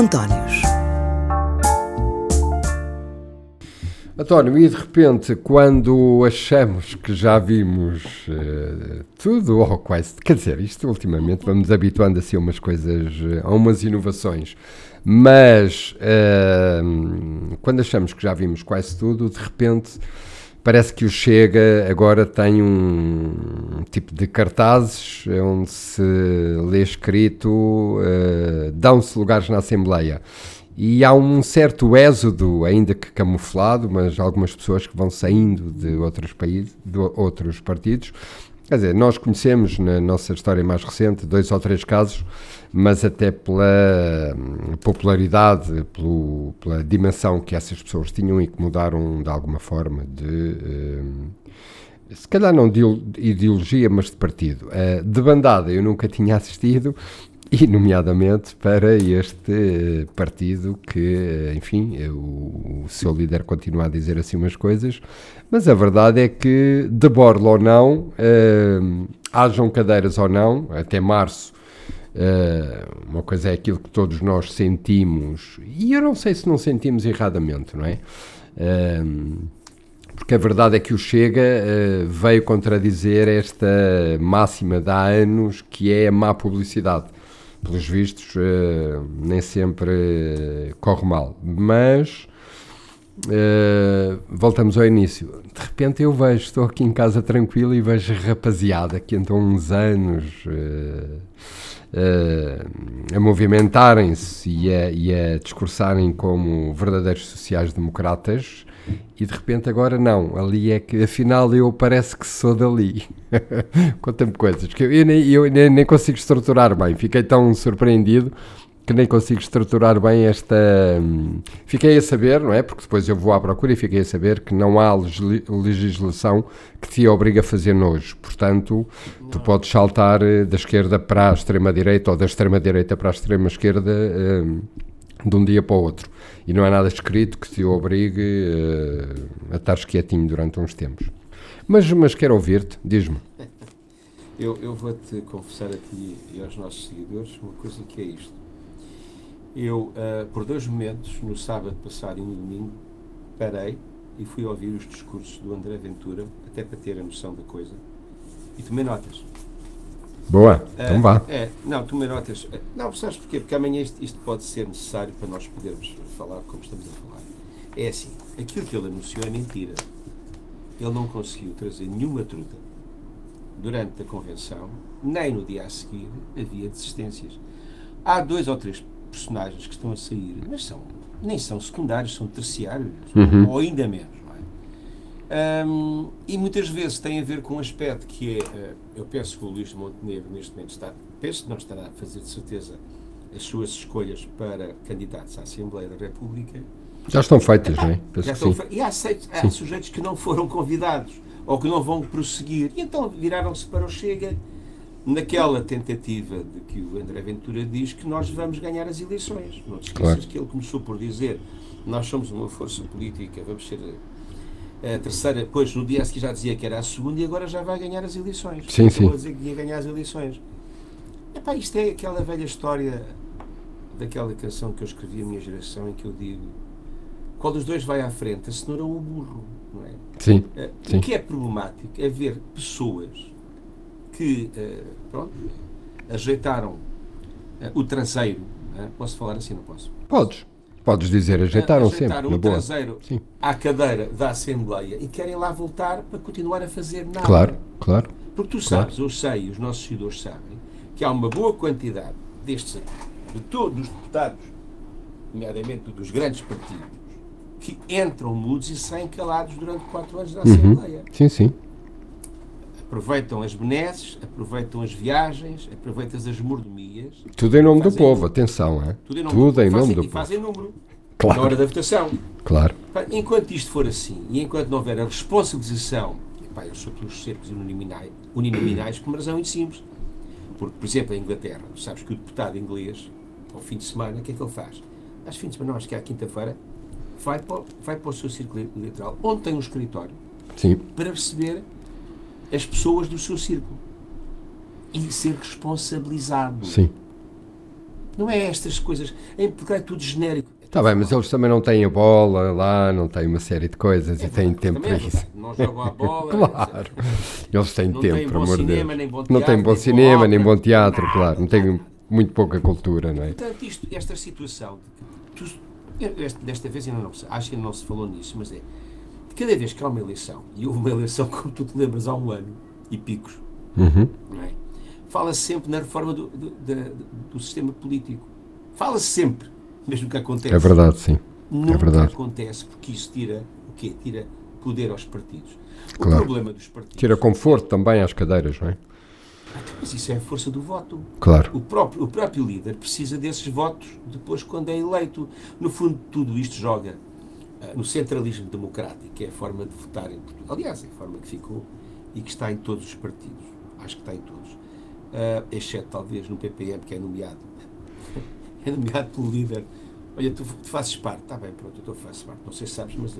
Os Antónios. António, e de repente, quando achamos que já vimos uh, tudo, ou quase, quer dizer, isto ultimamente vamos habituando assim a umas coisas, a umas inovações, mas uh, quando achamos que já vimos quase tudo, de repente parece que o Chega agora tem um, tipo de cartazes onde se lê escrito uh, dão-se lugares na Assembleia. E há um certo êxodo, ainda que camuflado, mas algumas pessoas que vão saindo de outros países, de outros partidos. Quer dizer, nós conhecemos na nossa história mais recente dois ou três casos, mas até pela hum, popularidade, pelo, pela dimensão que essas pessoas tinham e que mudaram de alguma forma de. Hum, se calhar não de ideologia, mas de partido. Uh, de bandada eu nunca tinha assistido e nomeadamente para este partido que, enfim, o, o, seu líder continua a dizer assim umas coisas, mas a verdade é que, de borla ou não, uh, hajam cadeiras ou não, até março, uh, uma coisa é aquilo que todos nós sentimos, e eu não sei se não sentimos erradamente, não é? Uh, porque a verdade é que o Chega uh, veio contradizer esta máxima de há anos que é a má publicidade pelos vistos, uh, nem sempre uh, corre mal. Mas uh, voltamos ao início. De repente eu vejo, estou aqui em casa tranquilo e vejo rapaziada que andam uns anos a movimentarem-se e a, e a discursarem como verdadeiros sociais-democratas e de repente agora não, ali é que afinal eu parece que sou dali. Conta-me coisas que eu, nem, eu nem, nem, consigo estruturar bem, fiquei tão surpreendido que nem consigo estruturar bem esta. Hum, fiquei a saber, não é? Porque depois eu vou à procura e fiquei a saber que não há legislação que te obriga a fazer nojo. Portanto, tu podes saltar eh, da esquerda para a extrema-direita ou da extrema-direita para a extrema-esquerda. Hum, de um dia para o outro. E não há nada escrito que te obrigue uh, a estar quietinho durante uns tempos. Mas, mas quero ouvir-te, diz-me. Eu, eu vou-te confessar a ti e aos nossos seguidores uma coisa que é isto. Eu, uh, por dois momentos, no sábado passado e no domingo, parei e fui ouvir os discursos do André Ventura, até para ter a noção da coisa, e tomei notas. Boa, então uh, vá. É, não, tomei notas. Não, sabes porquê? Porque amanhã isto, isto, pode ser necessário para nós podermos falar como estamos a falar. É assim, aquilo que ele anunciou é mentira. Ele não conseguiu trazer nenhuma truta durante a convenção, nem no dia a seguir havia desistências. Há dois ou três personagens que estão a sair, mas são, nem são secundários, são terciários, uhum. ou ainda menos. Um, e muitas vezes tem a ver com um aspecto que é, uh, eu penso que o Luís de Montenegro neste momento está, penso que não estará a fazer de certeza as suas escolhas para candidatos à Assembleia da República. Já estão feitas, não é? Já estão fe... E há, há sujeitos que não foram convidados ou que não vão prosseguir. E então viraram-se para o Chega naquela tentativa de que o André Ventura diz que nós vamos ganhar as eleições. Não te esqueças claro. que ele começou por dizer nós somos uma força política, vamos ser a terceira, depois no dia a seguir já dizia que era a segunda e agora já vai ganhar as eleições. Sim, sim. a dizer que ia ganhar as eleições. Epá, isto é aquela velha história daquela canção que eu escrevi a minha geração em que eu digo qual dos dois vai à frente, a cenoura ou o burro, não é? Sim, uh, sim. O que é problemático é ver pessoas que, uh, pronto, ajeitaram uh, o traseiro, posso falar assim, não posso? Podes. Podes dizer, ajeitaram, ajeitaram sempre, o traseiro Sim. à cadeira da Assembleia e querem lá voltar para continuar a fazer nada. Claro, claro. Porque tu sabes, claro. eu sei, os nossos seguidores sabem, que há uma boa quantidade destes aqui, de todos os deputados, nomeadamente dos grandes partidos, que entram mudos e saem calados durante quatro anos da uhum. Assembleia. Sim, sim aproveitam as benesses, aproveitam as viagens, aproveitam as mordomias. Tudo em nome do povo, atenção, é? Tudo em nome, Tudo do, em nome do povo. fazem número claro. na hora da votação. Claro. Enquanto isto for assim, e enquanto não houver a responsabilização, pá, eu sou pelos cercos uninominais, uninominais por uma razão muito simples. Porque, por exemplo, em Inglaterra, sabes que o deputado inglês, ao fim de semana, o que é que ele faz? Às fim de semana, acho que é à quinta-feira, vai para, vai para o seu círculo eleitoral, onde tem um escritório, Sim. para receber as pessoas do seu círculo e ser responsabilizado. Sim. Não é estas coisas. É porque é tudo genérico. Está bem, mas eles também não têm a bola lá, não têm uma série de coisas É e têm tempo para é isso. Não jogam a bola. Claro. Eles têm Não tempo, por amor de Deus. cinema, nem bom não têm bom cinema, nem bom teatro, claro. Não têm muito pouca cultura, não é? Portanto, isto, esta situação, tu- desta vez ainda não se, acho que ainda não se falou nisso, mas é de cada vez que há uma eleição, e houve uma eleição, como tu te lembras, há um ano e picos, Uhum. é? Fala-se sempre na reforma do, do, da- do sistema político. Fala-se sempre, mesmo que acontece. É verdade, sim. Nunca verdade. acontece porque isso tira o quê? Tira poder aos partidos. O Claro. problema dos partidos. Tira conforto também às cadeiras, não é? Mas isso é a força do voto. Claro. O próprio, o próprio líder precisa desses votos depois quando é eleito. No fundo, tudo isto joga ah, no centralismo democrático, que é a forma de votar em Portugal. Aliás, é a forma que ficou e que está em todos os partidos. Acho que está em todos. Ah, exceto talvez no PPM, que é nomeado. é nomeado pelo líder. Olha, tu, tu fazes parte. Está bem, pronto, eu faço parte. Não sei se sabes, mas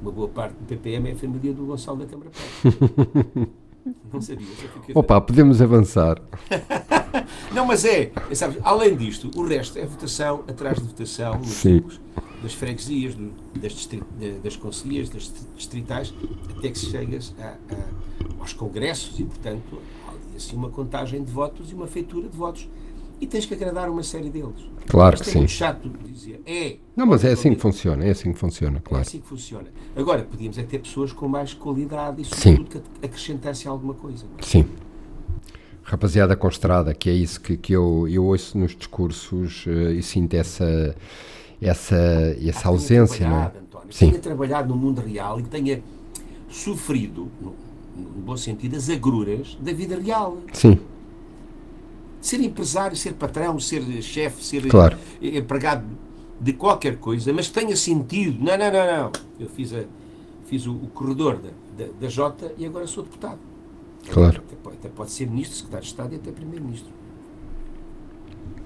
uma boa parte do PPM é a família do Gonçalo da Câmara. Não sabia. Opa, podemos avançar. não, mas é, é, sabes, além disto, o resto é votação atrás de votação nos Sim. Das freguesias, do- das, distri- da- das das distritais, até que se chegas a- a- aos congressos e, portanto, há ali, assim uma contagem de votos e uma feitura de votos. E tens que agradar uma série deles. Claro Isto que é sim. muito chato dizer. É. Não, mas é assim que funciona, é assim que funciona, é claro. assim que funciona. Agora, podíamos é ter pessoas com mais qualidade e, Sim. sobretudo, que acrescentassem alguma coisa. Sim. Rapaziada com estrada, que é isso que, que eu, eu ouço nos discursos eh, e sinto essa, essa, essa ausência, não é? António, Sim. tenha trabalhado no mundo real e que tenha sofrido, no, no bom sentido, as agruras da vida real. Sim, Ser empresário, ser patrão, ser chefe, ser Claro. empregado de qualquer coisa, mas tenha sentido. Não, não, não, não. Eu fiz, a, fiz o, o corredor da, da, da Jota e agora sou deputado. Claro. Até pode, até pode ser ministro, secretário de Estado e até primeiro-ministro.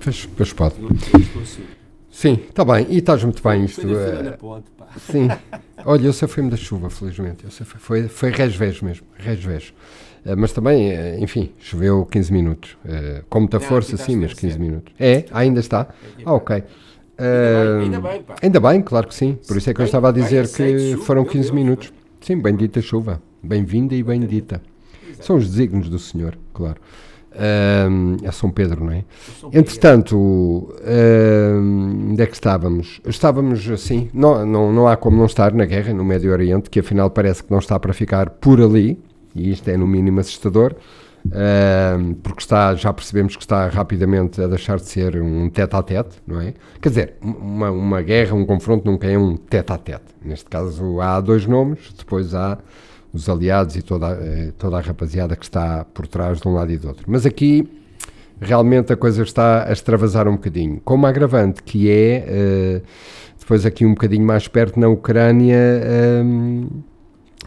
pois, pois pode. Eu, eu estou assim. Sim, está bem, e estás muito bem isto. Foi na na ponte, pá. Sim. Olha, eu safei-me da chuva, felizmente. Eu safei- foi, foi resvés mesmo, resvés. Eh, mas também, eh, enfim, choveu 15 minutos. Eh, com muita Não, força, aqui está sim, mas chover 15 sempre. minutos. É? ainda está? Ah, ok. Ainda bem, ainda bem, pá. Ainda bem, claro que sim. Por isso é que eu estava a dizer que foram meu 15 Deus, minutos. Sim, bendita chuva. Bem-vinda e bendita. São os desígnios do Senhor, claro. É São Pedro, não é? São Entretanto, onde é que estávamos? Estávamos assim, não, não, não há como não estar na guerra no Médio Oriente, que afinal parece que não está para ficar por ali, e isto é no mínimo assustador, porque está, já percebemos que está rapidamente a deixar de ser um tete-a-tete, não é? Quer dizer, uma, uma guerra, um confronto nunca é um tete-a-tete. Neste caso há dois nomes, depois há os aliados e toda, eh, toda a rapaziada que está por trás de um lado e do outro. Mas aqui realmente a coisa está a extravasar um bocadinho. Com uma agravante que é, eh, depois aqui um bocadinho mais perto na Ucrânia, ehm,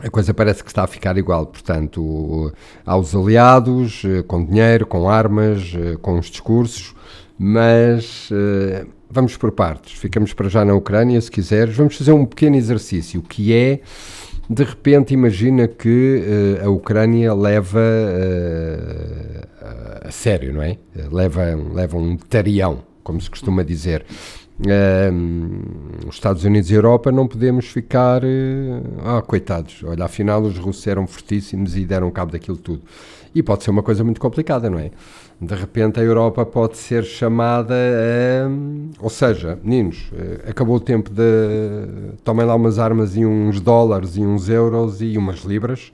a coisa parece que está a ficar igual. Portanto, há os aliados eh, com dinheiro, com armas, eh, com os discursos, mas eh, vamos por partes. Ficamos para já na Ucrânia, se quiseres. Vamos fazer um pequeno exercício, que é, de repente, imagina que eh, a Ucrânia leva eh, a- sério, não é? Leva, leva um tarião, como se costuma dizer. Ehm, os Estados Unidos e Europa não podemos ficar. eh, ah, coitados, olha, afinal os russos eram fortíssimos e deram cabo daquilo tudo. E pode ser uma coisa muito complicada, não é? De repente a Europa pode ser chamada a. Ou seja, meninos, eh, acabou o tempo de. Tomem lá umas armas e uns dólares e uns euros e umas libras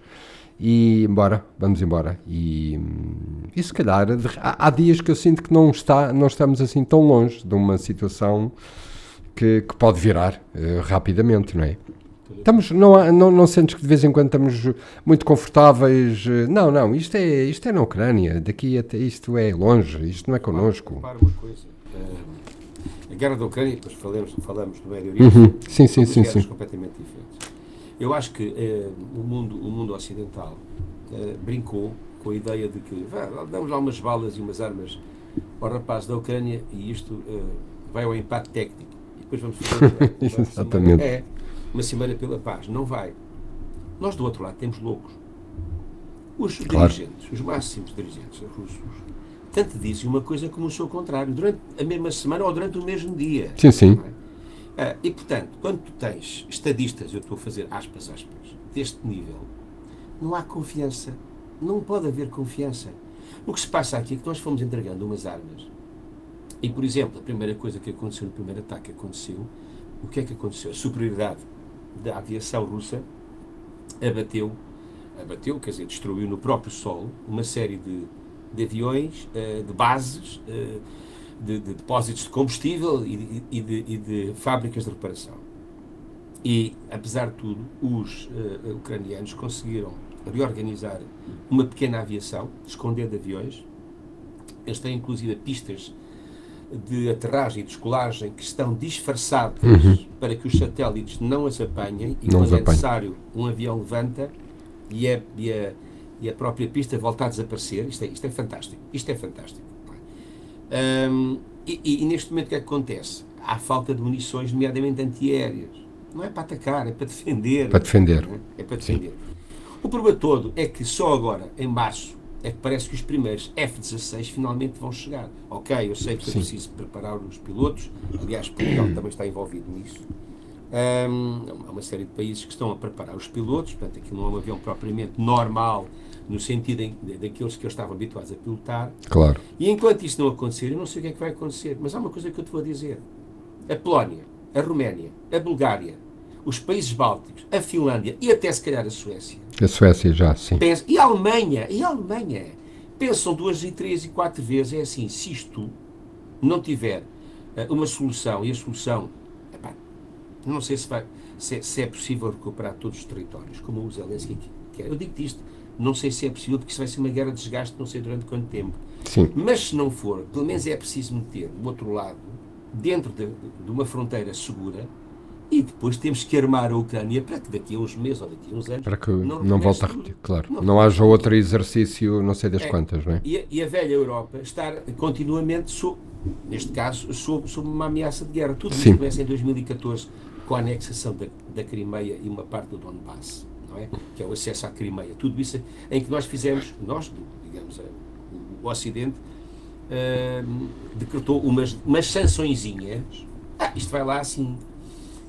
e embora, vamos embora. E, hum, e se calhar há, há dias que eu sinto que não, está, não estamos assim tão longe de uma situação que, que pode virar eh, rapidamente, não é? Estamos, não, não, não sentes que de vez em quando estamos muito confortáveis? Não, não, isto é, isto é na Ucrânia, daqui até isto é longe, isto não é connosco. Repara uma coisa. eh, a guerra da Ucrânia, depois falamos, falamos do Médio Oriente, Uhum, Sim, sim, são sim, sim. completamente diferentes. Eu acho que eh, o, mundo, o mundo ocidental eh, brincou com a ideia de que vá, damos lá umas balas e umas armas ao rapaz da Ucrânia e isto eh, vai ao empate técnico. E depois vamos fazer uma Exatamente. é, uma semana pela paz. Não vai. Nós do outro lado temos loucos. Os Claro. dirigentes, os máximos dirigentes russos, tanto dizem uma coisa como o seu contrário, durante a mesma semana ou durante o mesmo dia. Sim, sim. Ah, e, portanto, quando tu tens estadistas, eu estou a fazer aspas, aspas, deste nível, não há confiança. Não pode haver confiança. O que se passa aqui é que nós fomos entregando umas armas. E, por exemplo, a primeira coisa que aconteceu no primeiro ataque aconteceu, o que é que aconteceu? A superioridade da aviação russa abateu, abateu, quer dizer, destruiu no próprio solo uma série de, de aviões, eh, de bases, eh, de, de depósitos de combustível e, e, de, e, de, fábricas de reparação. E, apesar de tudo, os uh, ucranianos conseguiram reorganizar uma pequena aviação, esconder de aviões. Eles têm, inclusive, pistas de aterragem e descolagem que estão disfarçadas uhum. para que os satélites não as apanhem e, não quando é necessário, um avião levanta e a, e a, e a própria pista volta a desaparecer. Isto é, isto é fantástico. Isto é fantástico. Um, e, e, neste momento o que é que acontece? Há falta de munições, nomeadamente antiaéreas. Não é para atacar, é para defender. Para defender. É? é para defender. Sim. O problema todo é que só agora, em março, é que parece que os primeiros F-16 finalmente vão chegar. Ok, eu sei que é preciso preparar os pilotos, aliás, Portugal também está envolvido nisso. Um, há uma série de países que estão a preparar os pilotos, portanto, aquilo não é um avião propriamente normal no sentido em, daqueles que eu estava habituados a pilotar. Claro. E enquanto isso não acontecer, eu não sei o que é que vai acontecer. Mas há uma coisa que eu te vou dizer. A Polónia, a Roménia, a Bulgária, os países bálticos, a Finlândia e até se calhar a Suécia. A Suécia já, sim. Pensa, e a Alemanha, e a Alemanha. Pensam duas e três e quatro vezes. É assim, se isto não tiver uh, uma solução, e a solução, epá, não sei se, vai, se, se, é possível recuperar todos os territórios, como o Zelensky quer. Eu digo-te isto, não sei se é possível, porque isso vai ser uma guerra de desgaste, não sei durante quanto tempo. Sim. Mas se não for, pelo menos é preciso meter do outro lado, dentro de, de uma fronteira segura, e depois temos que armar a Ucrânia para que daqui a uns meses ou daqui a uns anos. Para que não, não volte a repetir, claro. Não, não haja outro exercício, não sei das é, quantas, não é? E a, e a, velha Europa estar continuamente, sob, neste caso, sob, sob uma ameaça de guerra. Tudo isso começa em 2014 com a anexação da, da Crimeia e uma parte do Donbass não é? que é o acesso à Crimeia. Tudo isso em que nós fizemos, nós, digamos, o, Ocidente, uh, decretou umas, umas sançõezinhas. Ah, isto vai lá assim.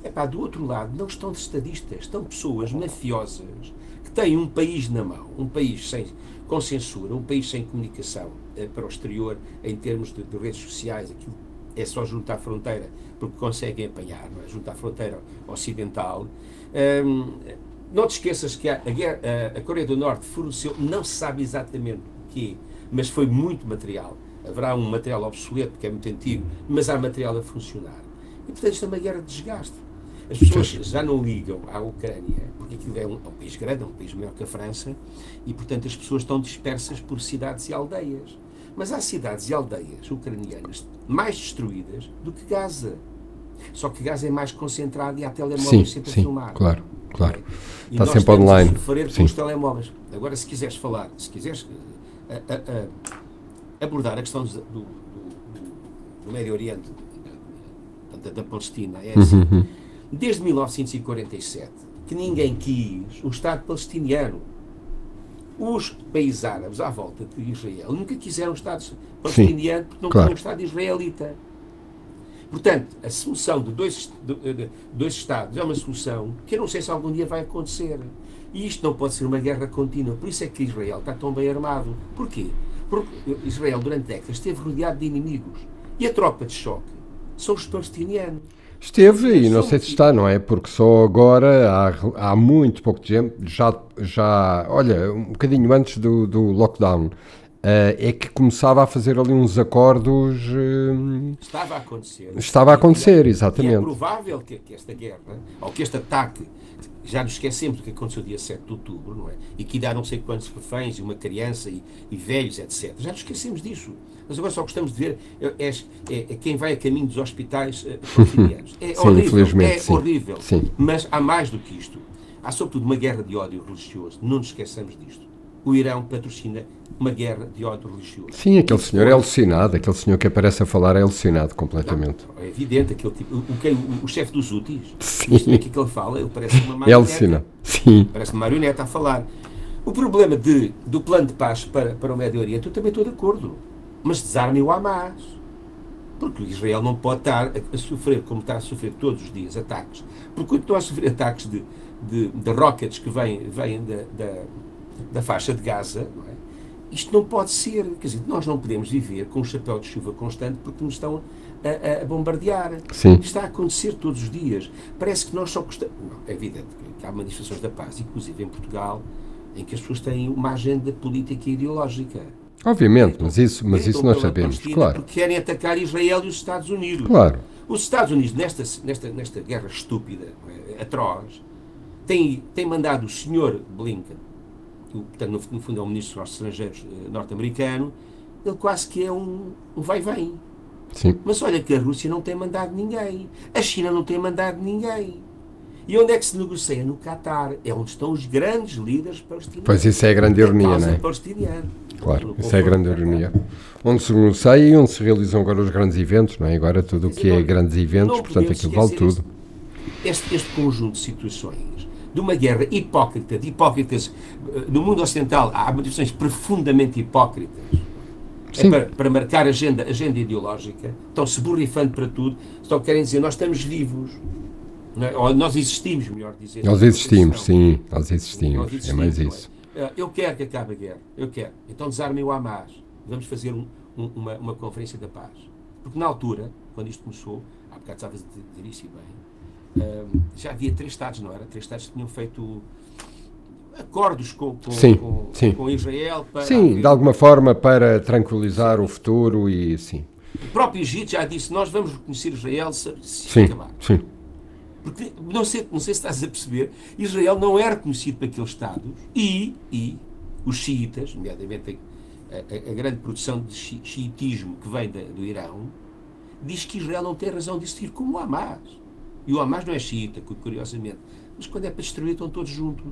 Epá, do outro lado, não estão estadistas, estão pessoas mafiosas que têm um país na mão, um país sem, com censura, um país sem comunicação uh, para o exterior em termos de, de redes sociais, aquilo é só junto à fronteira, porque conseguem apanhar, não é? junto à fronteira ocidental. Um, não te esqueças que a, a, a, Coreia do Norte forneceu, não se sabe exatamente o quê, mas foi muito material. Haverá um material obsoleto, que é muito antigo, mas há material a funcionar. E, portanto, isto é uma guerra de desgaste. As pessoas já não ligam à Ucrânia, porque aquilo é um, é um, país grande, é um país maior que a França, e, portanto, as pessoas estão dispersas por cidades e aldeias. Mas há cidades e aldeias ucranianas mais destruídas do que Gaza. Só que Gaza é mais concentrado e há telemóveis sempre sim, a filmar. Claro. Claro. E Está sempre online. A sofrer com os telemóveis. Agora, se quiseres falar, se quiseres a, a, a abordar a questão do, do, do Médio Oriente, da, da, da Palestina, é assim. Uhum, uhum. Desde 1947, que ninguém quis o Estado palestiniano. Os países árabes à volta de Israel nunca quiseram o Estado palestiniano porque não claro. queriam o Estado israelita. Portanto, a solução de dois, de, dois Estados é uma solução que eu não sei se algum dia vai acontecer. E isto não pode ser uma guerra contínua. Por isso é que Israel está tão bem armado. Porquê? Porque Israel, durante décadas, esteve rodeado de inimigos. E a tropa de choque são os palestinianos. Esteve e não sei se está, não é? Porque só agora, há, há muito pouco tempo, já, já, olha, um bocadinho antes do, do lockdown, Uh, é que começava a fazer ali uns acordos. Uh, estava a acontecer. Estava a acontecer, exatamente. E é provável que, que, esta guerra, ou que este ataque, já nos esquecemos do que aconteceu dia 7 de outubro, não é? E que dá não sei quantos reféns, e uma criança, e, e, velhos, etc. Já nos esquecemos disso. Mas agora só gostamos de ver é, é, é quem vai a caminho dos hospitais uh, É sim, horrível. É sim. horrível. Sim. Mas há mais do que isto. Há sobretudo uma guerra de ódio religioso. Não nos esqueçamos disto o Irão patrocina uma guerra de ódio religioso. Sim, aquele e senhor é alucinado, aquele senhor que aparece a falar é alucinado completamente. Não, é evidente, aquele tipo, o, o, o chefe dos úteis, Sim. o que ele fala, ele parece uma marioneta. É alucinado, sim. Parece uma marioneta a falar. O problema de, do plano de paz para, para o Médio Oriente, eu também estou de acordo. mas desarmem o Hamas. Porque Israel não pode estar a, a, sofrer, como está a sofrer todos os dias, ataques. Porque quando estão a sofrer ataques de, de, de rockets que vêm, vêm da, da, da faixa de Gaza, não é? isto não pode ser. Quer dizer, nós não podemos viver com um chapéu de chuva constante porque nos estão a, a bombardear. Sim. Isto está a acontecer todos os dias. Parece que nós só gostamos. É evidente que há manifestações da paz, inclusive em Portugal, em que as pessoas têm uma agenda política e ideológica. Obviamente, mas isso, mas isso nós sabemos, claro. Porque querem atacar Israel e os Estados Unidos. Claro. Os Estados Unidos, nesta, nesta, nesta guerra estúpida, é, atroz, têm, têm mandado o senhor Blinken, que portanto, no, no fundo é o ministro dos Estrangeiros eh, norte-americano, ele quase que é um, um vai-vem. Sim. Mas olha que a Rússia não tem mandado ninguém. A China não tem mandado ninguém. E onde é que se negocia? No Catar. É onde estão os grandes líderes palestinianos. Pois isso é a grande ironia, não é? Claro, isso é a grande ironia. Onde se negocia e onde se realizam agora os grandes eventos, não é? Agora tudo o que é grandes eventos, portanto aquilo vale tudo. Este, este conjunto de situações de uma guerra hipócrita, de hipócritas. eh, No mundo ocidental há manifestações profundamente hipócritas. É para, para marcar agenda, agenda ideológica, estão-se borrifando para tudo, estão querem dizer nós estamos vivos. É? Ou nós existimos, melhor dizer. Nós existimos, Não. sim, nós existimos, Nós é existimos, mais não é? isso. Eh, Eu quero que acabe a guerra, eu quero. Então desarmem o Hamas. Vamos fazer um- um- uma, uma conferência da paz. Porque na altura, quando isto começou, há bocado estavas a dizer isso e bem, já havia três Estados, não era? Três Estados que tinham feito acordos com, com, Sim, com, sim. com Israel para Sim, haver- de alguma forma para tranquilizar o futuro e sim. O próprio Egito já disse: Nós vamos reconhecer Israel se, se Sim, acabar. sim. Porque, não sei, não sei se estás a perceber, Israel não é reconhecido por aqueles Estados e, e os xiitas, nomeadamente a, a- a grande produção de xi- xiitismo que vem da- do Irão, diz que Israel não tem razão de existir como o Hamas. E o Hamas não é xiita, cu- curiosamente. Mas quando é para destruir, estão todos juntos.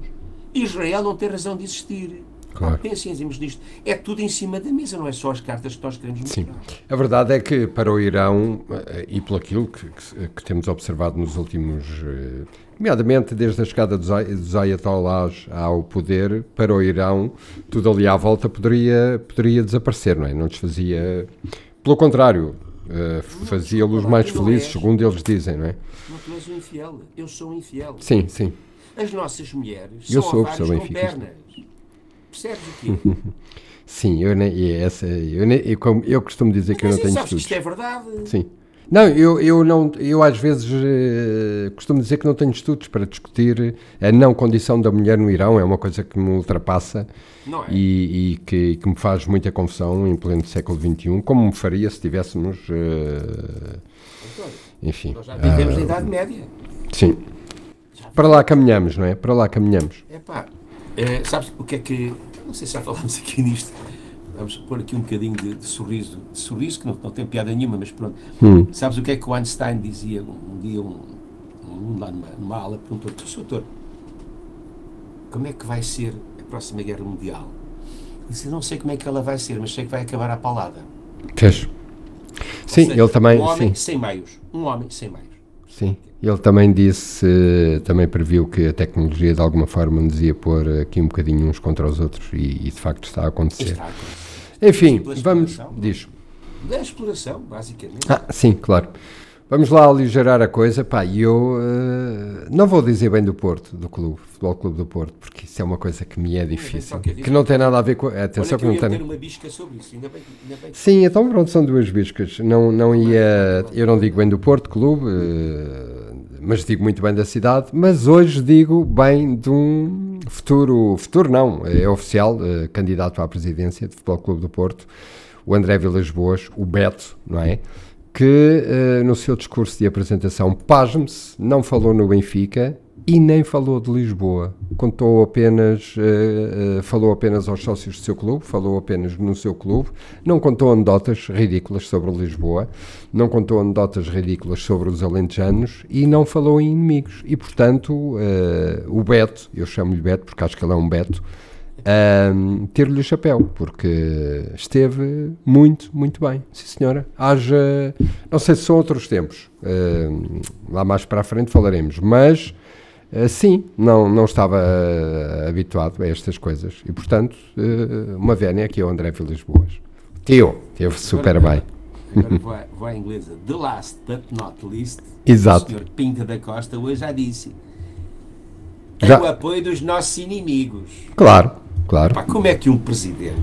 Israel não tem razão de existir. Claro. Pensem nisto. É tudo em cima da mesa, não é só as cartas que nós queremos Sim. mostrar. A verdade é que para o Irão, eh, e pelo aquilo que, que- que temos observado nos últimos, eh, nomeadamente desde a chegada dos, dos ayatollahs ao poder, para o Irão, tudo ali à volta poderia, poderia desaparecer, não é? Não desfazia. Pelo contrário, eh, fazia-los mais felizes, segundo eles dizem, não é? Não, tu és um infiel. Eu sou um infiel. Sim, sim. As nossas mulheres Eu são sou, com pernas. Percebes o quê? Sim, eu, nem, essa, eu, nem, eu, eu costumo dizer que eu Mas não tenho sabes que estudos. isto é verdade. Sim. Não, eu, eu, não, eu às vezes eh, costumo dizer que não tenho estudos para discutir a não condição da mulher no Irão, é uma coisa que me ultrapassa é? e, e que, que me faz muita confusão em pleno século XXI, como me faria se tivéssemos, eh, António, enfim, Nós já vivemos ah, na Idade Média. sim, para lá caminhamos, não é? Para lá caminhamos. Epá, eh, sabes o que é que. Não sei se já falámos aqui nisto. Vamos pôr aqui um bocadinho de, de sorriso. De sorriso que não, não tem piada nenhuma, mas pronto. Hum. Sabes o que é que o Einstein dizia um, um dia? Um, um lá numa, numa aula perguntou: Sr. doutor, como é que vai ser a próxima guerra mundial? Ele disse: Não sei como é que ela vai ser, mas sei que vai acabar à palada. Fez. Sim, seja, ele também, Um homem sim, sem meios. Um homem sem meios. sim. Ele também disse, também previu que a tecnologia de alguma forma nos ia pôr aqui um bocadinho uns contra os outros e, e de facto está a acontecer. Está a acontecer. Enfim, Pela vamos. exploração. Diz. Da exploração, basicamente. Ah, sim, claro. Vamos lá aligerar a coisa. Pá, e eu eh, não vou dizer bem do Porto, do clube, Futebol Clube do Porto, porque isso é uma coisa que me é difícil. que não tem nada a ver com. Olha Atenção que que não tem. uma bisca sobre isso. Ainda bem, ainda bem que Sim, então pronto, são duas biscas. Não, não ia. Eu não digo bem do Porto Clube, eh, mas digo muito bem da cidade. Mas hoje digo bem de um futuro. Futuro não, é oficial, eh, candidato à presidência do Futebol Clube do Porto, o André Vilas Boas, o Beto, não é? Que eh, no seu discurso de apresentação, pasme-se, não falou no Benfica e nem falou de Lisboa. Contou apenas, eh, eh, falou apenas aos sócios do seu clube, falou apenas no seu clube, não contou anedotas ridículas sobre Lisboa, não contou anedotas ridículas sobre os alentejanos e não falou em inimigos. E, portanto, eh, o Beto, eu chamo-lhe Beto porque acho que ele é um Beto, Ahm, ter-lhe o chapéu, porque esteve muito, muito bem. Sim, senhora. Haja. Não sei se são outros tempos, ahm, lá mais para a frente falaremos, mas ah, sim, não, não estava ah, habituado a estas coisas. E, portanto, ah, uma vénia aqui é o André Vilas Boas. Tio, teve super Agora- bem. Agora vou à, vou à inglesa. The last but not least, Exato. o Sr. Pinta da Costa hoje já disse. Já- É o apoio dos nossos inimigos. Claro, claro. Pá, como é que um presidente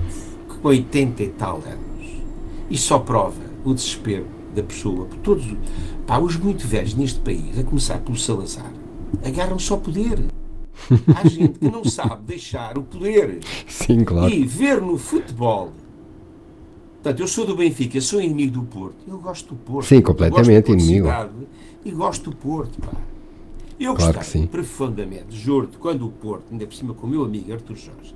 com 80 e tal anos e só prova o desespero da pessoa, por todos pá, os muito velhos neste país, a começar pelo Salazar, agarram só poder. Há gente que não sabe deixar o poder Sim, claro. e ver no futebol. Portanto, eu sou do Benfica, sou inimigo do Porto. Eu gosto do Porto. Sim, completamente inimigo. cidade E gosto do Porto, pá. Eu Claro sim. profundamente, juro-te, quando o Porto, ainda por cima com o meu amigo Artur Jorge,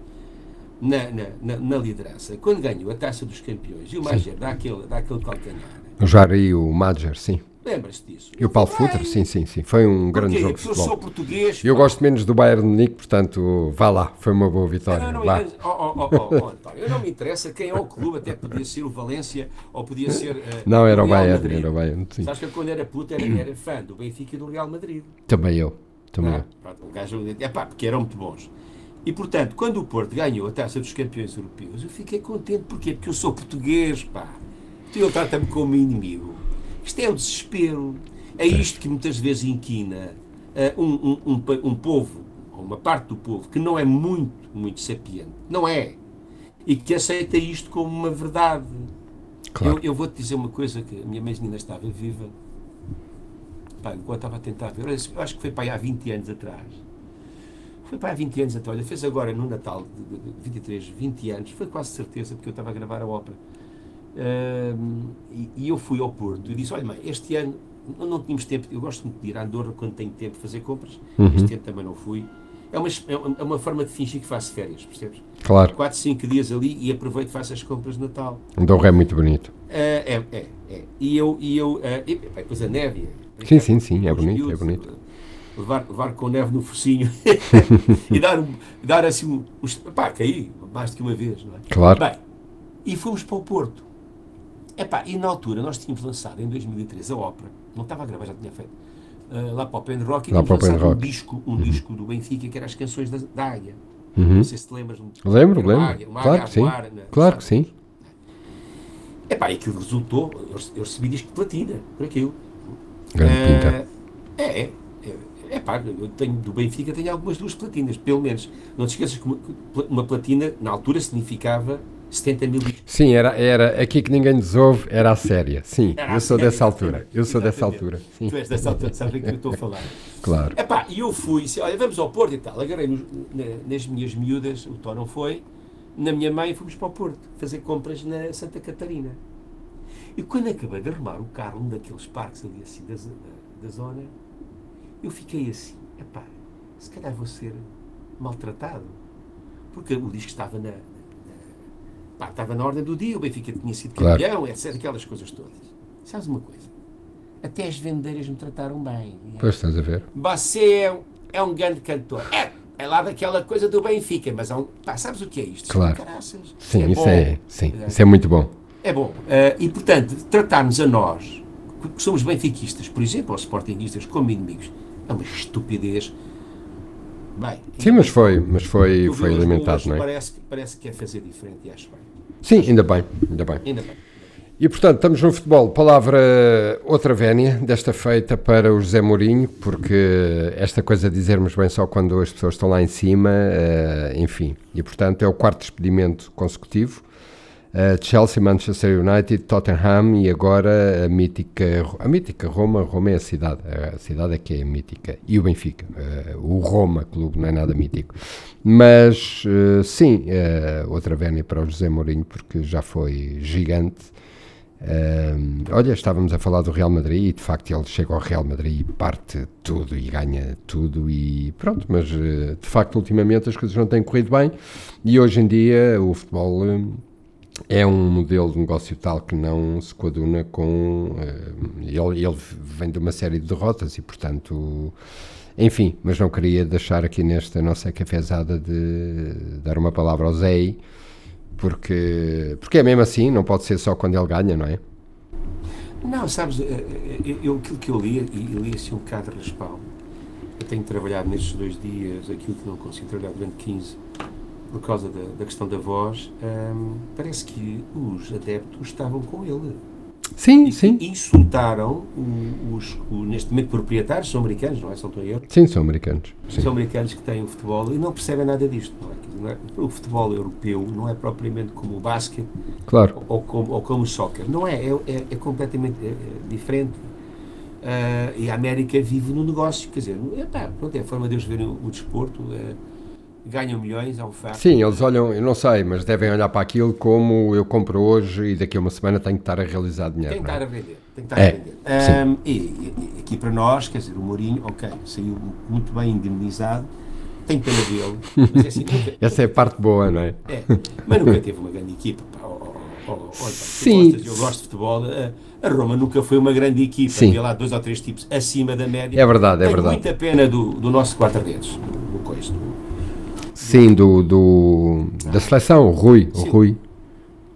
na, na, na, na liderança, quando ganhou a taça dos campeões e o Mager dá aquele, dá aquele calcanhar, O Jari e o Madger, sim. Lembras-te disso? E o Paulo Futre, sim, sim, sim. Foi um grande Porquê? jogo de Porque eu sou português. Eu pá. gosto menos do Bayern de Munique, portanto, vá lá. Foi uma boa vitória. Não, não, Vá. eu, oh, oh, oh, oh, oh, António, eu não me interessa quem é o clube, até podia ser o Valência ou podia ser. eh, Não, era o Bayern, Madrid. era o Bayern, sim. Sabes que quando era puto era, era fã do Benfica e do Real Madrid. Também eu. Também Ah, eu. pronto, o gajo, é pá, porque eram muito bons. E portanto, quando o Porto ganhou a taça dos campeões europeus, eu fiquei contente. Porquê? Porque eu sou português, pá. Então ele trata-me como inimigo. Isto é o desespero. É isto que muitas vezes inquina ah, um, um, um, um povo, ou uma parte do povo, que não é muito, muito sapiente. Não é. E que aceita isto como uma verdade. Claro. Eu, eu vou-te dizer uma coisa que a minha mãe ainda estava viva. Pá, enquanto estava a tentar ver, eu acho que foi para aí há 20 anos atrás. Foi para aí há 20 anos atrás. Olha, fez agora no Natal de, de, de 23, 20 anos. Foi quase certeza, porque eu estava a gravar a ópera. Ahm, e, e eu fui ao Porto e disse: Olha, mãe, este ano não, não tínhamos tempo. Eu gosto muito de ir a Andorra quando tenho tempo de fazer compras. Uhum. Este ano também não fui. É uma, é uma- é uma forma de fingir que faço férias, percebes? Claro. 4, 5 dias ali e aproveito e faço as compras de Natal. Andorra é muito bonito. É, é, é, é. E eu, e eu eh, e, depois a neve. é, Sim, sim, sim, é os bonito, é miúdos, bonito. eh, Levar, levar com neve no focinho e dar, dar assim um. uns- Pá, caí mais do que uma vez, não é? Claro. Bem, e fomos para o Porto. Epá, e na altura nós tínhamos lançado em 2013 a ópera, não estava a gravar, já tinha feito, eh, lá para o Pen Rock, e Lá tínhamos lançado um disco, um disco do Benfica que era as canções da, da Águia. Uhum. Não sei se te lembras. Lembro, lembro. águia, Claro que sim. na- Claro que sim. Epá, e aquilo resultou, eu, eu recebi disco de platina por aquilo. Grande Eh, pinta. É, é. é, é pá, eu tenho do Benfica tenho algumas duas platinas, pelo menos. Não te esqueças que uma, uma platina na altura significava 70 mil. Sim, era, era aqui que ninguém nos ouve, era a séria. Sim, Era eu sou séria, dessa altura. Eu sou dessa altura. Sim, Tu és dessa altura, sabes o que eu estou a falar. claro. Epá, e eu fui, disse, olha, vamos ao Porto e tal. Agarrei nos- na- nas minhas miúdas, o Tó não foi, na minha mãe fomos para o Porto, fazer compras na Santa Catarina. E quando acabei de arrumar o carro, um daqueles parques ali assim da, da, da zona, eu fiquei assim, epá, se calhar vou ser maltratado. Porque o disco estava na- pá, estava na ordem do dia, o Benfica tinha sido Claro. campeão, etc, aquelas coisas todas. Sabes uma coisa? Até as vendeiras me trataram bem. Pois estás a ver. Você é, um- é um grande cantor. É, é lá daquela coisa do Benfica, mas é um, pá, sabes o que é isto? Claro. Caraças. Sim, isso bom. é, sim, isso é muito bom. É bom. Eh, e, portanto, tratar-nos a nós, que somos benfiquistas, por exemplo, ou sportinguistas, como inimigos, é uma estupidez. Bem, Sim, mas foi, mas foi, foi alimentado, não é? Parece, que- parece que é fazer diferente e acho bem. Sim, ainda bem, ainda bem. Ainda bem. E portanto, estamos no futebol. Palavra outra vénia, desta feita para o José Mourinho, porque esta coisa de dizermos bem só quando as pessoas estão lá em cima, eh, enfim. E portanto, é o quarto despedimento consecutivo. Eh, Chelsea, Manchester United, Tottenham e agora a mítica, a mítica Roma. Roma é a cidade, a cidade é que é mítica. E o Benfica. Eh, o Roma Clube não é nada mítico. Mas eh, sim, outra vénia para o José Mourinho, porque já foi gigante. Olha, estávamos a falar do Real Madrid e de facto ele chega ao Real Madrid e parte tudo e ganha tudo e pronto, mas de facto ultimamente as coisas não têm corrido bem e hoje em dia o futebol é um modelo de negócio tal que não se coaduna com eh, ele, ele vem de uma série de derrotas e portanto enfim, mas não queria deixar aqui nesta nossa cafezada de dar uma palavra ao Zé porque, porque é mesmo assim, não pode ser só quando ele ganha, não é? Não, sabes, eh, eh, eu, aquilo que eu lia, e li assim um bocado de raspal, eu tenho trabalhado nestes dois dias aquilo que não consigo trabalhar durante 15, por causa da, da questão da voz, hum, parece que os adeptos estavam com ele. Sim, E sim. insultaram os, o- neste momento, proprietários, são americanos, não é? São erro. Sim, são americanos. Sim. São americanos que têm o futebol e não percebem nada disto. Não é? Não é? O futebol europeu não é propriamente como o basquete Claro. ou como, ou como o soccer. Não é, é, é- é completamente é- diferente. Ah, e a América vive no negócio, quer dizer, é, pá, pronto, é a forma deles verem o, o desporto, é, ganham milhões, um facto. Sim, eles olham, eu não sei, mas devem olhar para aquilo como eu compro hoje e daqui a uma semana tenho que estar a realizar dinheiro. Tem que não é? estar a vender. Tem que estar É, a vender. Ahm, e, e- aqui para nós, quer dizer, o Mourinho, ok, saiu muito bem indemnizado, tem pena dele, mas é assim, nunca, Essa é a parte boa, não é? é, mas nunca teve uma grande equipa. Pá, Sim. gostas, eu gosto de futebol, a, a Roma nunca foi uma grande equipa, Sim. havia lá dois ou três tipos acima da média. É verdade, é Tenho verdade. muita pena do, do nosso quatro-dedos, do coisa, do- Sim, do, do, da seleção, o Rui, o Sim. Rui.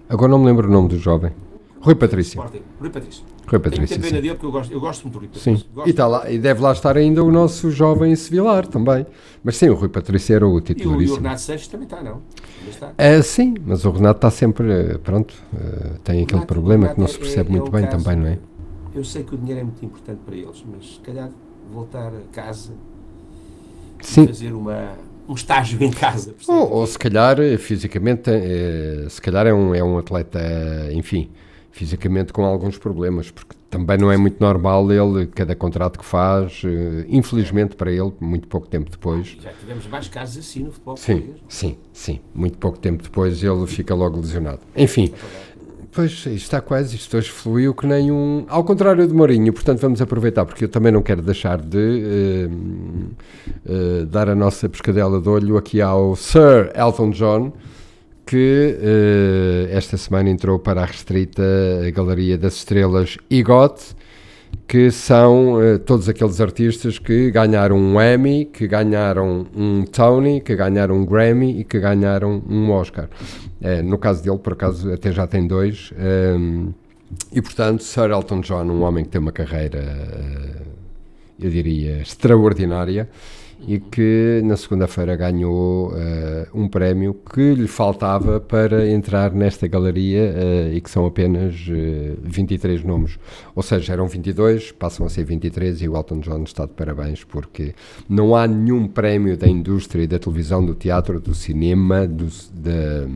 Agora não me lembro o nome do jovem. Rui Patrício. Sporting, Rui Patrício. Rui Tenho Patrício, pena sim. dele porque eu gosto, eu gosto muito do Rui Sim, Patrício. Gosto e, tá lá, e deve lá estar ainda o nosso jovem Sevilar também. Mas sim, o Rui Patrício era o E o, e o titularíssimo. Renato Sanches também está, não? Está. É, sim, mas o Renato está sempre, pronto, eh, tem aquele Renato- problema que não se é- percebe é muito um bem caso- também, não é? Eu sei que o dinheiro é muito importante para eles, mas se calhar voltar a casa e Sim. fazer uma, um estágio em casa. Ou, ou se calhar, eh, fisicamente, eh, se calhar é um, é um atleta, eh, enfim, fisicamente com alguns problemas, porque também não é muito normal ele, cada contrato que faz, infelizmente para ele, muito pouco tempo depois, Já tivemos mais casos assim no futebol sim, português. sim, sim, muito pouco tempo depois ele fica logo lesionado. Enfim, Pois, está quase, isto hoje fluiu que nem um... Ao contrário do Mourinho, portanto vamos aproveitar, porque eu também não quero deixar de eh, eh, dar a nossa pescadela de olho aqui ao Sir Elton John, que eh, esta semana entrou para a restrita Galeria das Estrelas EGOT, que são eh, todos aqueles artistas que ganharam um Emmy, que ganharam um Tony, que ganharam um Grammy e que ganharam um Oscar. Eh, no caso dele, por acaso, até já tem dois. ehm, e, portanto, Sir Elton John, um homem que tem uma carreira, eh, eu diria, extraordinária e que na segunda-feira ganhou eh, um prémio que lhe faltava para entrar nesta galeria eh, e que são apenas eh, 23 nomes. Ou seja, eram 22, passam a ser 23 e o Elton John está de parabéns porque não há nenhum prémio da indústria da televisão, do teatro, do cinema, do, da,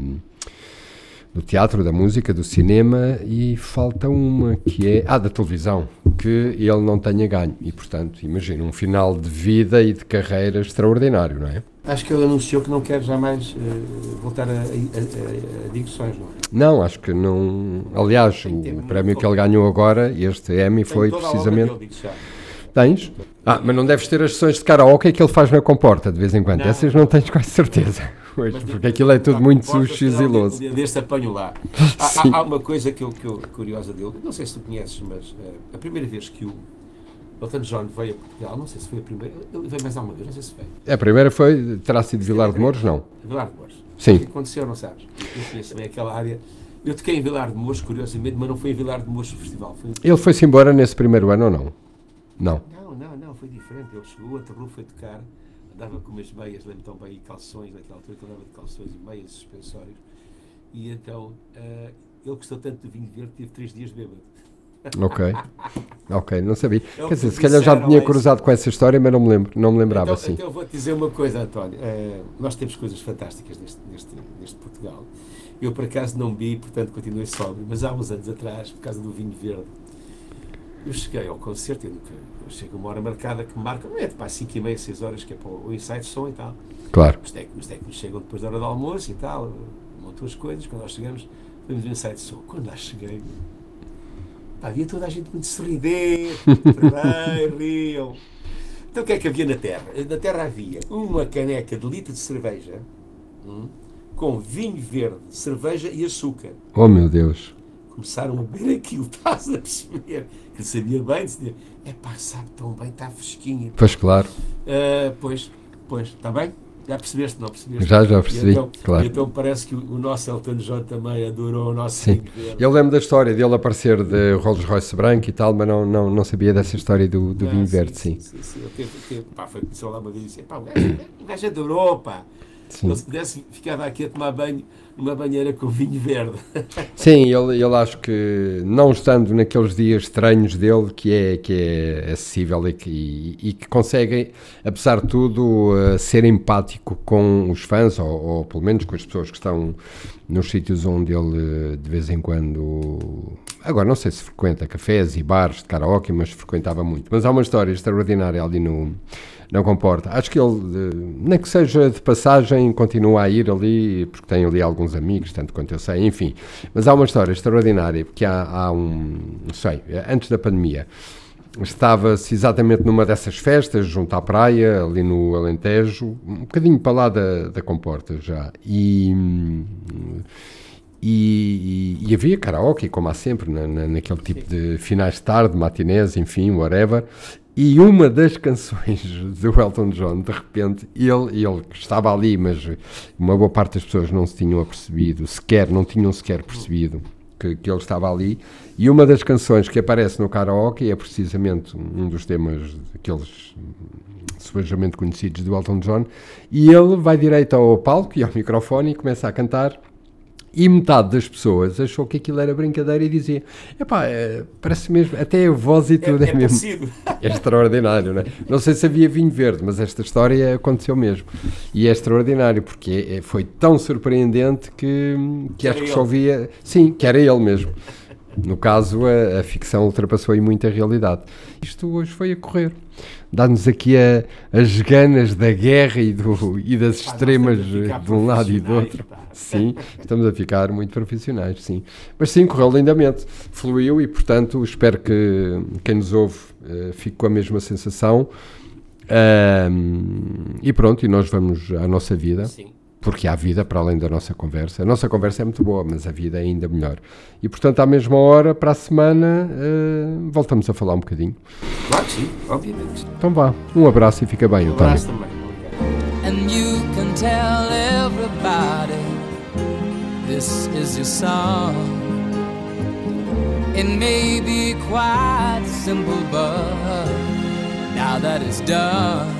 do teatro, da música, do cinema e falta uma que é ah, da televisão, que ele não tenha ganho. E portanto, imagina, um final de vida e de carreira extraordinário, não é? Acho que ele anunciou que não quer jamais eh, voltar a, a, a, a, digressões, não é? Não, acho que não. Aliás, o prémio que ele ganhou agora, este Emmy, foi precisamente. Tens? Ah, mas não deves ter as sessões de karaoke que ele faz na comporta de vez em quando. Não. Essas não tens quase certeza. Pois, Mas porque aquilo é tudo muito comporta-se, sushi se calhar, ziloso. Um dia deste apanho lá. Há, há, há uma coisa que eu, que eu curiosa dele, não sei se tu conheces, mas eh, a primeira vez que o Elton John veio a Portugal, não sei se foi a primeira, ele veio mais alguma vez, não sei se foi. A primeira foi, terá sido Vilar de Mouros? Não. Vilar de Mouros. Sim. O que aconteceu, não sabes? Eu conheço bem aquela área. Eu toquei em Vilar de Mouros, curiosamente, mas não foi em Vilar de Mouros o festival. Foi... Ele foi-se embora nesse primeiro ano ou não? Não. Não, não, não, foi diferente. Ele chegou, aterrou, foi tocar, andava com umas meias, lembro tão bem, e calções, naquela altura que ele andava de calções e meias suspensórios. E então, eh, ele gostou tanto do vinho verde, teve três dias bêbado. Ok. Ok, não sabia. É o Quer que dizer, se calhar já tinha cruzado com essa história, mas não me lembro, não me lembrava então, assim. então eu vou-te dizer uma coisa, António. Eh, nós temos coisas fantásticas neste, neste, neste Portugal. Eu, por acaso, não vi, portanto, continuei sóbrio. Mas há uns anos atrás, por causa do vinho verde, eu cheguei ao concerto. Eu, nunca, eu chego uma hora marcada que me marca, não é de pá, 5 e meia, 6 horas, que é para o, o ensaio de som e tal. Claro. Os técnicos, os técnicos chegam depois da hora do almoço e tal, montam as coisas. Quando nós chegamos, fazemos o ensaio de som. Quando lá cheguei, pá, havia toda a gente muito sorridente, bem, riam. Então o que é que havia na Terra? Na Terra havia uma caneca de litro de cerveja hum, com vinho verde, cerveja e açúcar. Oh meu Deus. Começaram a beber aquilo, estás a perceber? Que sabia bem, dizia, é pá, sabe tão bem, está fresquinho. Pois claro, Ah, pois, pois, está bem? Já percebeste, não percebeste? já já percebi, então, claro. então parece que o, nosso Elton John também adorou o nosso Sim. Eu lembro da história dele aparecer de Rolls Royce branco e tal, mas não, não, não sabia dessa história do, do Ah, vinho verde, sim. sim, sim, sim. Ele teve, teve, pá, foi, começou lá uma vez e disse, pá, o gajo, o gajo adorou, pá. Sim. Se pudesse, ficava aqui a tomar banho numa banheira com vinho verde. Sim, ele, ele acho que, não estando naqueles dias estranhos dele, que é, que é acessível e que, e, que consegue, apesar de tudo, uh, ser empático com os fãs, ou, ou, pelo menos com as pessoas que estão nos sítios onde ele, de vez em quando. Agora, não sei se frequenta cafés e bares de karaoke, mas frequentava muito. Mas há uma história extraordinária ali no não comporta. Acho que ele, nem que seja de passagem, continua a ir ali, porque tem ali alguns amigos, tanto quanto eu sei, enfim. Mas há uma história extraordinária, porque há, há um, não sei, antes da pandemia, estava-se exatamente numa dessas festas, junto à praia, ali no Alentejo, um bocadinho para lá da, da Comporta já, e... E, e, e, havia karaoke, como há sempre, na, na, naquele tipo de finais de tarde, matinés, enfim, whatever. E uma das canções do Elton John, de repente, ele, ele estava ali, mas uma boa parte das pessoas não se tinham apercebido, sequer, não tinham sequer percebido que, que ele estava ali. E uma das canções que aparece no karaoke é precisamente um dos temas aqueles supostamente conhecidos do Elton John. E ele vai direito ao palco e ao microfone e começa a cantar e metade das pessoas achou que aquilo era brincadeira e dizia: epá, é, parece mesmo, até a voz e tudo é, é, é mesmo. É extraordinário, não é? Não sei se havia vinho verde, mas esta história aconteceu mesmo. E é extraordinário, porque é, foi tão surpreendente que, que acho que só via. Sim, que era ele mesmo. No caso, a, a ficção ultrapassou aí muito a realidade. Isto hoje foi a correr dá-nos aqui a, as ganas da guerra e, do, e das extremas de um lado e do outro. Pá. Sim, estamos a ficar muito profissionais, sim. Mas sim, correu lindamente, fluiu e, portanto, espero que quem nos ouve uh, fique com a mesma sensação. e pronto, e nós vamos à nossa vida. Sim porque há vida para além da nossa conversa. A nossa conversa é muito boa, mas a vida é ainda melhor. E portanto, à mesma hora, para a semana, uh, voltamos a falar um bocadinho. Claro que sim, obviamente. Então vá, um abraço e fica bem, um abraço também. And you can tell everybody this is your song. It may be quite simple, but now that it's done.